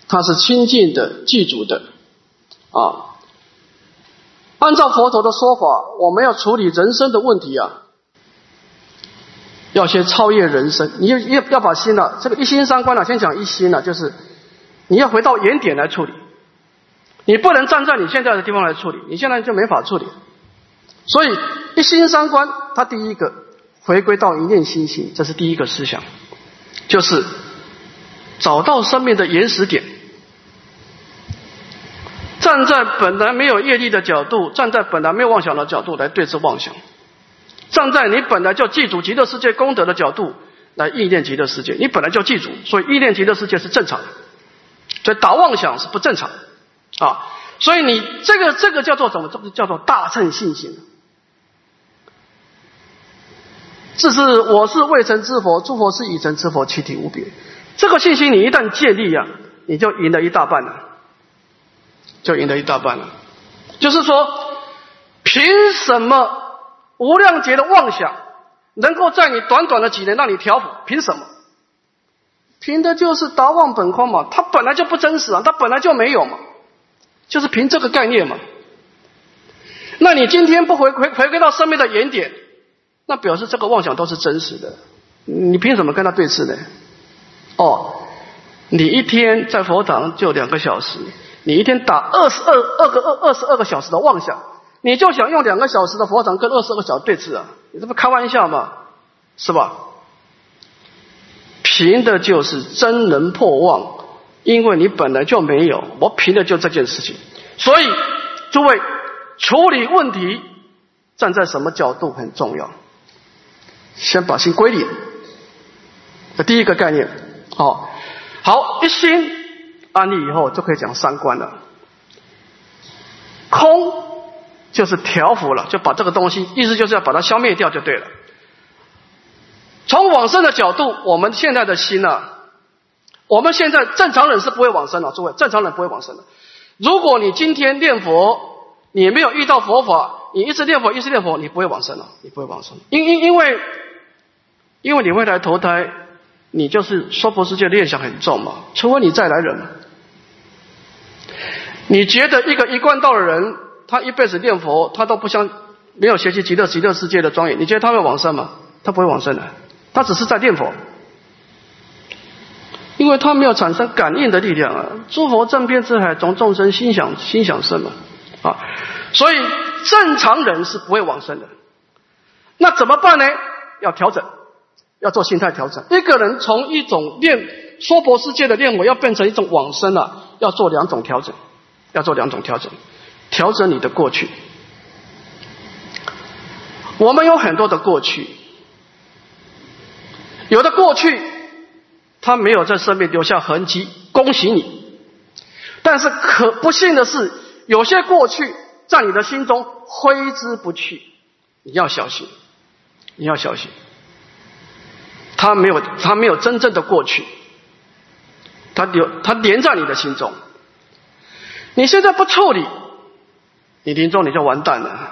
S1: 它是清净的、记住的啊。按照佛陀的说法，我们要处理人生的问题啊，要先超越人生。你要要要把心呢，这个一心三观呢，先讲一心呢，就是你要回到原点来处理。你不能站在你现在的地方来处理，你现在就没法处理。所以一心三观，它第一个回归到一念心性，这是第一个思想，就是找到生命的原始点。站在本来没有业力的角度，站在本来没有妄想的角度来对治妄想；站在你本来就记住极乐世界功德的角度来意念极乐世界，你本来就记住，所以意念极乐世界是正常的，所以打妄想是不正常的啊。所以你这个这个叫做什么？这个叫做大乘信心。这是我是未成之佛，诸佛是已成之佛，其体无别。这个信心你一旦建立呀，你就赢了一大半了。就赢得一大半了。就是说，凭什么无量劫的妄想能够在你短短的几年让你调伏？凭什么？凭的就是达妄本空嘛，它本来就不真实啊，它本来就没有嘛，就是凭这个概念嘛。那你今天不回回回归到生命的原点，那表示这个妄想都是真实的，你凭什么跟他对峙呢？哦，你一天在佛堂就两个小时。你一天打二十二二个二二十二个小时的妄想，你就想用两个小时的佛掌跟二十二个小时对峙啊？你这不开玩笑吗？是吧？凭的就是真能破妄，因为你本来就没有，我凭的就这件事情。所以，诸位处理问题站在什么角度很重要。先把心归零，这第一个概念。好，好一心。安利以后就可以讲三观了。空就是调伏了，就把这个东西，意思就是要把它消灭掉就对了。从往生的角度，我们现在的心呢，我们现在正常人是不会往生的，诸位，正常人不会往生的。如果你今天念佛，你没有遇到佛法，你一直念佛，一直念佛，你不会往生了，你不会往生，因因因为，因为你会来投胎，你就是娑婆世界念想很重嘛，除非你再来人。你觉得一个一贯道的人，他一辈子念佛，他都不相没有学习极乐极乐世界的庄严，你觉得他会往生吗？他不会往生的，他只是在念佛，因为他没有产生感应的力量啊。诸佛正遍之海，从众生心想心想生嘛啊，所以正常人是不会往生的。那怎么办呢？要调整，要做心态调整。一个人从一种念娑婆世界的念佛要变成一种往生了，要做两种调整，要做两种调整，调整你的过去。我们有很多的过去，有的过去他没有在生命留下痕迹，恭喜你。但是可不幸的是，有些过去在你的心中挥之不去，你要小心，你要小心。他没有，他没有真正的过去，他留，他连在你的心中。你现在不处理，你临终你就完蛋了。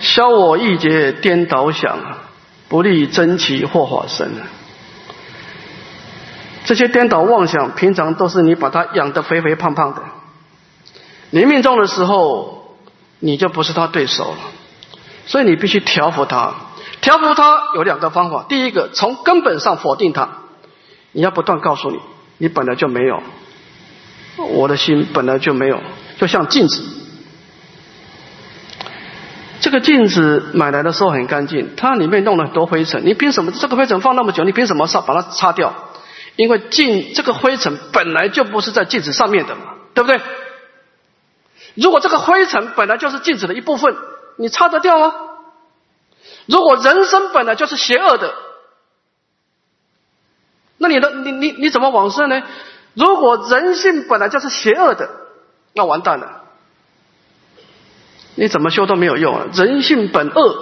S1: 消我意劫颠倒想，不利真奇或法身。这些颠倒妄想，平常都是你把它养得肥肥胖胖的。你命中的时候，你就不是他对手了，所以你必须调服他。调服他有两个方法，第一个从根本上否定他，你要不断告诉你，你本来就没有，我的心本来就没有，就像镜子，这个镜子买来的时候很干净，它里面弄了很多灰尘，你凭什么这个灰尘放那么久？你凭什么擦把它擦掉？因为镜这个灰尘本来就不是在镜子上面的嘛，对不对？如果这个灰尘本来就是镜子的一部分，你擦得掉吗？如果人生本来就是邪恶的，那你的你你你怎么往生呢？如果人性本来就是邪恶的，那完蛋了，你怎么修都没有用啊！人性本恶，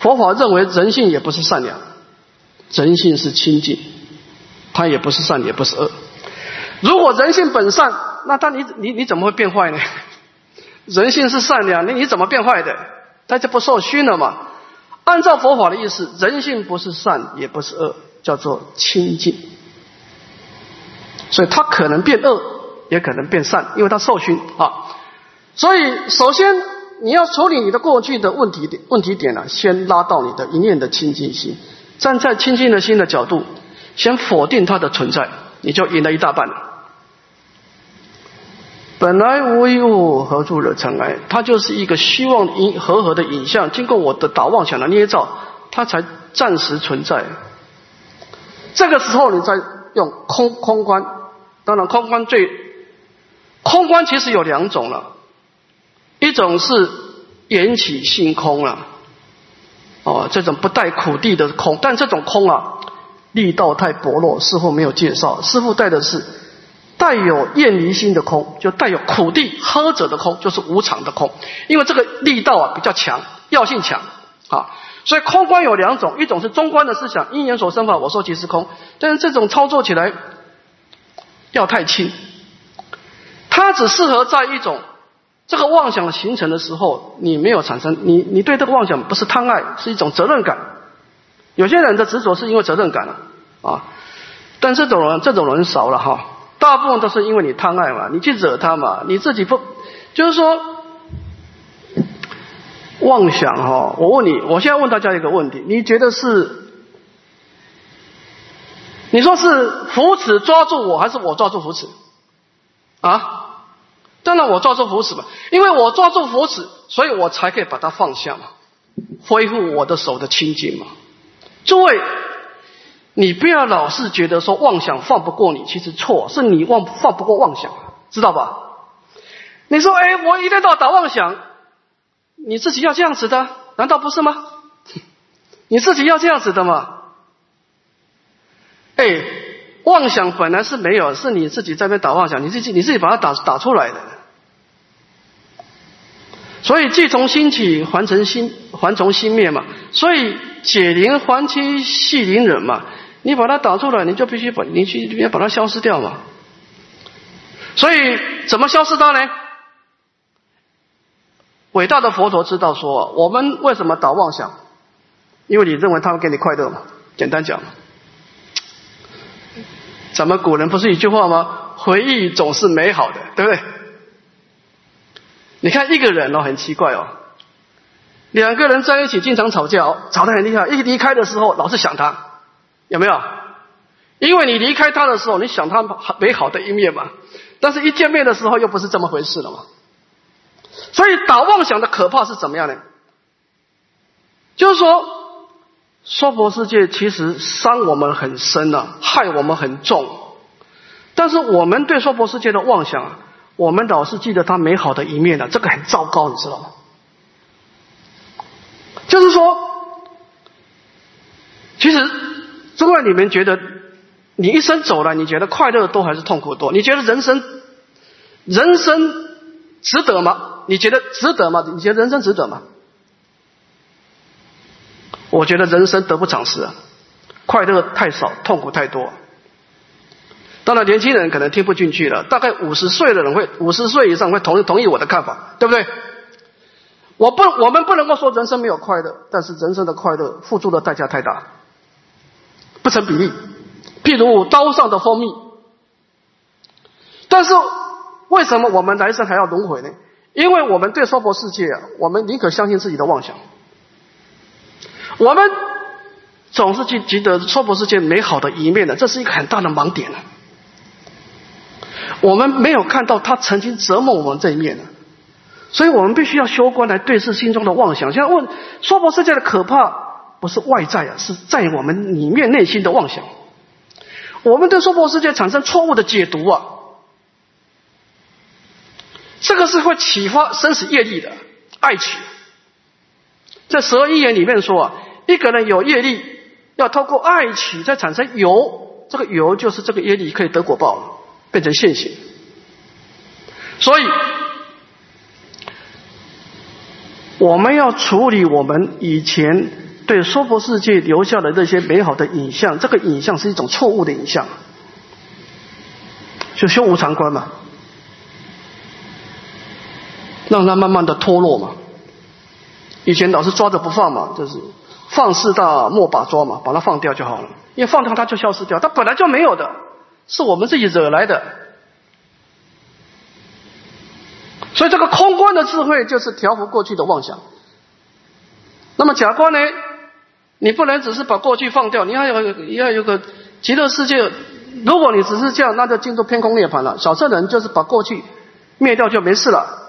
S1: 佛法认为人性也不是善良，人性是清净，它也不是善也不是恶。如果人性本善，那他你你你怎么会变坏呢？人性是善良，你你怎么变坏的？他就不受熏了嘛？按照佛法的意思，人性不是善也不是恶，叫做清净。所以他可能变恶，也可能变善，因为他受熏啊。所以首先你要处理你的过去的问题，问题点呢，先拉到你的一念的清净心，站在清净的心的角度，先否定它的存在，你就赢了一大半了。本来无一物，何处惹尘埃？它就是一个希望影和合的影像，经过我的打妄想的捏造，它才暂时存在。这个时候，你再用空空观，当然空观最空观其实有两种了，一种是缘起性空啊，哦，这种不带苦地的空，但这种空啊，力道太薄弱，师傅没有介绍，师傅带的是。带有厌离心的空，就带有苦地喝者的空，就是无常的空。因为这个力道啊比较强，药性强啊，所以空观有两种，一种是中观的思想，因缘所生法，我说即是空。但是这种操作起来要太轻，它只适合在一种这个妄想形成的时候，你没有产生，你你对这个妄想不是贪爱，是一种责任感。有些人的执着是因为责任感了啊，但这种人这种人少了哈。大部分都是因为你贪爱嘛，你去惹他嘛，你自己不，就是说妄想哈。我问你，我现在问大家一个问题，你觉得是？你说是扶持抓住我还是我抓住扶持？啊？当然我抓住扶持嘛，因为我抓住扶持，所以我才可以把它放下嘛，恢复我的手的清净嘛。诸位。你不要老是觉得说妄想放不过你，其实错，是你妄放不过妄想，知道吧？你说，哎，我一天到晚打妄想，你自己要这样子的，难道不是吗？你自己要这样子的吗？哎，妄想本来是没有，是你自己在那打妄想，你自己你自己把它打打出来的。所以，既从心起，还从心还从心灭嘛。所以，解铃还须系铃人嘛。你把它打出来，你就必须把你去要把它消失掉嘛。所以怎么消失它呢？伟大的佛陀知道说，我们为什么打妄想？因为你认为他会给你快乐嘛。简单讲，咱们古人不是一句话吗？回忆总是美好的，对不对？你看一个人哦，很奇怪哦，两个人在一起经常吵架，吵得很厉害，一离开的时候老是想他。有没有？因为你离开他的时候，你想他美好的一面嘛，但是一见面的时候又不是这么回事了嘛。所以打妄想的可怕是怎么样呢？就是说，娑婆世界其实伤我们很深啊，害我们很重。但是我们对娑婆世界的妄想啊，我们老是记得它美好的一面的，这个很糟糕，你知道吗？就是说，其实中外你们觉得，你一生走了，你觉得快乐多还是痛苦多？你觉得人生人生值得吗？你觉得值得吗？你觉得人生值得吗？我觉得人生得不偿失啊，快乐太少，痛苦太多。当然，年轻人可能听不进去了。大概五十岁的人会，五十岁以上会同意同意我的看法，对不对？我不，我们不能够说人生没有快乐，但是人生的快乐付出的代价太大，不成比例。譬如刀上的蜂蜜，但是为什么我们来生还要轮回呢？因为我们对娑婆世界，我们宁可相信自己的妄想。我们总是去记得娑婆世界美好的一面的，这是一个很大的盲点。我们没有看到他曾经折磨我们这一面呢，所以我们必须要修观来对视心中的妄想。现在问娑婆世界的可怕，不是外在啊，是在我们里面内心的妄想。我们对娑婆世界产生错误的解读啊，这个是会启发生死业力的爱取。在十二因缘里面说啊。一个人有业力，要透过爱取再产生有，这个有就是这个业力可以得果报了，变成现行。所以，我们要处理我们以前对娑婆世界留下的那些美好的影像，这个影像是一种错误的影像，就修无常观嘛，让它慢慢的脱落嘛。以前老是抓着不放嘛，就是。放肆大莫把抓嘛，把它放掉就好了。因为放掉它就消失掉，它本来就没有的，是我们自己惹来的。所以这个空观的智慧就是调伏过去的妄想。那么假观呢？你不能只是把过去放掉，你要有要有个极乐世界。如果你只是这样，那就进入偏空涅槃了。小圣人就是把过去灭掉就没事了。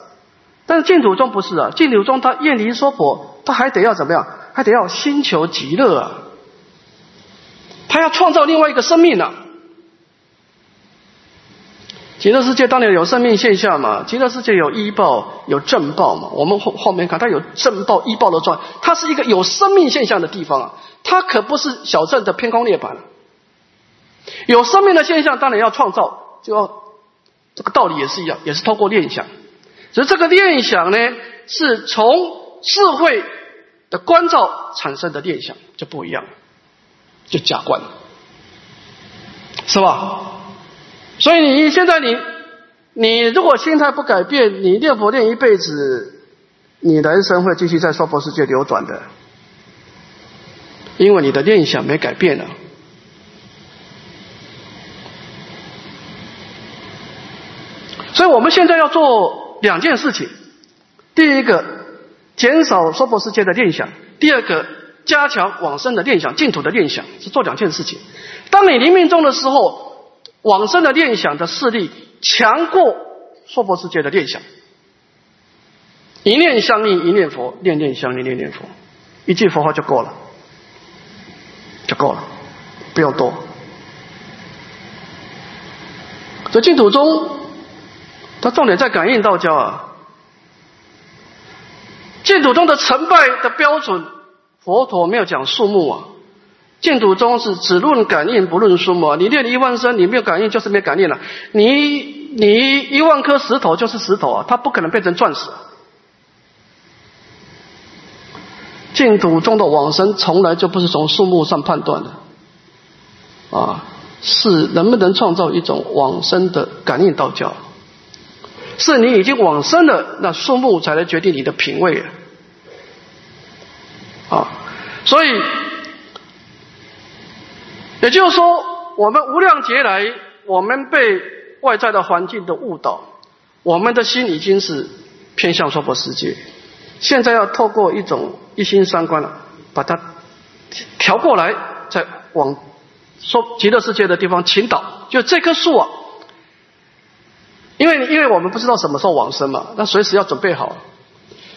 S1: 但是净土宗不是啊，净土宗他厌离娑婆，他还得要怎么样？还得要心求极乐啊！他要创造另外一个生命呢。极乐世界当然有生命现象嘛，极乐世界有医报、有正报嘛。我们后后面看，它有正报、医报的状，它是一个有生命现象的地方啊。它可不是小镇的偏空涅槃。有生命的现象，当然要创造，就要这个道理也是一样，也是透过念想。所以这个念想呢，是从智慧。的关照产生的念想就不一样，就假观，是吧？所以你现在你你如果心态不改变，你念佛念一辈子，你人生会继续在娑婆世界流转的，因为你的念想没改变了。所以我们现在要做两件事情，第一个。减少娑婆世界的念想，第二个加强往生的念想，净土的念想是做两件事情。当你临命终的时候，往生的念想的势力强过娑婆世界的念想。一念相应，一念佛；念念相应，念念佛。一句佛号就够了，就够了，不要多。在净土中，它重点在感应道教啊。净土中的成败的标准，佛陀没有讲数目啊。净土中是只论感应，不论数目。你念一万声，你没有感应就是没感应了。你你一万颗石头就是石头啊，它不可能变成钻石。净土中的往生从来就不是从数目上判断的，啊，是能不能创造一种往生的感应道教？是你已经往生了，那数目才能决定你的品位。啊，所以也就是说，我们无量劫来，我们被外在的环境的误导，我们的心已经是偏向娑婆世界。现在要透过一种一心三观了，把它调过来，再往说极乐世界的地方倾倒。就这棵树啊，因为因为我们不知道什么时候往生嘛，那随时要准备好。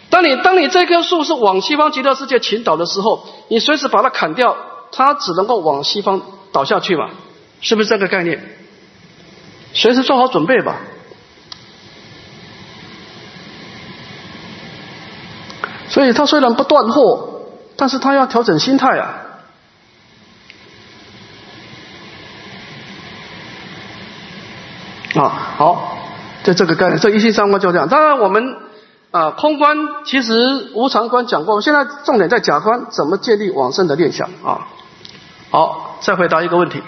S1: 当你当你这棵树是往西方极乐世界倾倒的时候，你随时把它砍掉，它只能够往西方倒下去嘛？是不是这个概念？随时做好准备吧。所以他虽然不断货，但是他要调整心态啊。啊，好，就这个概念，这一心三观就这样。当然我们啊，空观其实无常观讲过，现在重点在假观，怎么建立往生的念想啊？好，再回答一个问题。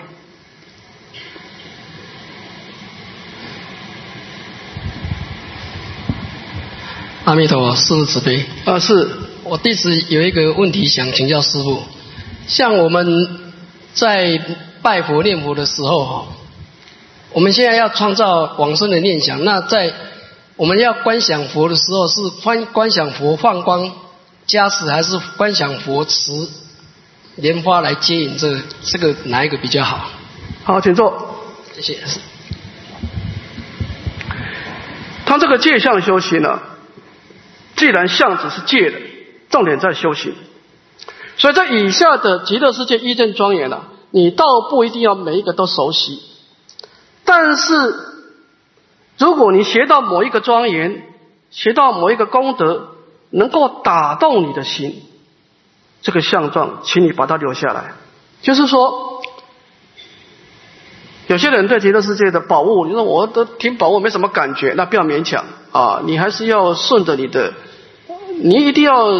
S4: 阿弥陀佛，师慈悲。
S1: 啊，是
S4: 我弟子有一个问题想请教师父，像我们在拜佛念佛的时候，我们现在要创造往生的念想，那在我们要观想佛的时候，是观观想佛放光加持，还是观想佛持莲花来接引？这这个哪一个比较好？
S1: 好，请坐。
S4: 谢谢。
S1: 他这个戒相修行呢？既然相只是借的，重点在修行，所以在以下的极乐世界一正庄严呢，你倒不一定要每一个都熟悉，但是如果你学到某一个庄严，学到某一个功德，能够打动你的心，这个相状，请你把它留下来。就是说，有些人对极乐世界的宝物，你说我都听宝物没什么感觉，那不要勉强啊，你还是要顺着你的。你一定要，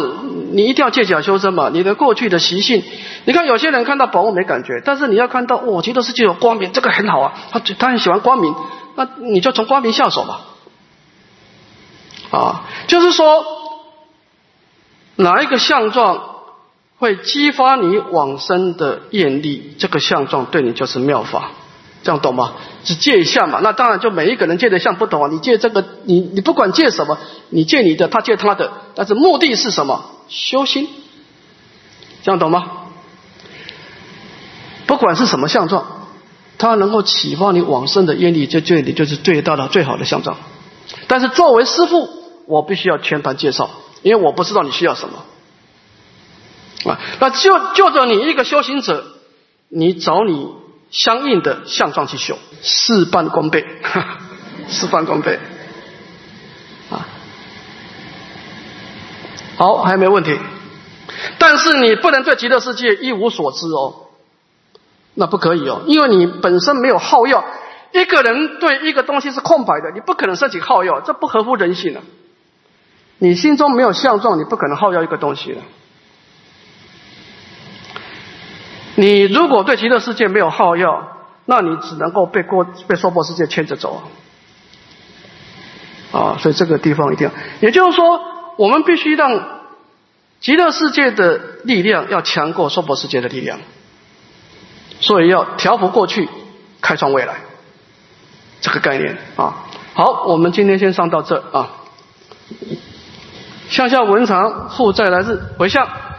S1: 你一定要借假修真嘛！你的过去的习性，你看有些人看到宝物没感觉，但是你要看到，我觉得世界有光明，这个很好啊，他他很喜欢光明，那你就从光明下手吧。啊，就是说，哪一个相状会激发你往生的愿力，这个相状对你就是妙法。这样懂吗？是借一下嘛？那当然，就每一个人借的相不同啊。你借这个，你你不管借什么，你借你的，他借他的，但是目的是什么？修心，这样懂吗？不管是什么相状，它能够启发你往生的愿力，这这里就是最大的、最好的相状。但是作为师父，我必须要全盘介绍，因为我不知道你需要什么啊。那就就着你一个修行者，你找你。相应的相状去修，事半功倍，事半功倍。啊，好，还有没有问题？但是你不能对极乐世界一无所知哦，那不可以哦，因为你本身没有好药。一个人对一个东西是空白的，你不可能升起好药，这不合乎人性的。你心中没有相状，你不可能好药一个东西的。你如果对极乐世界没有好药，那你只能够被过被娑婆世界牵着走啊！所以这个地方一定要，也就是说，我们必须让极乐世界的力量要强过娑婆世界的力量，所以要调伏过去，开创未来，这个概念啊。好，我们今天先上到这啊。向下文长，负债来日回向。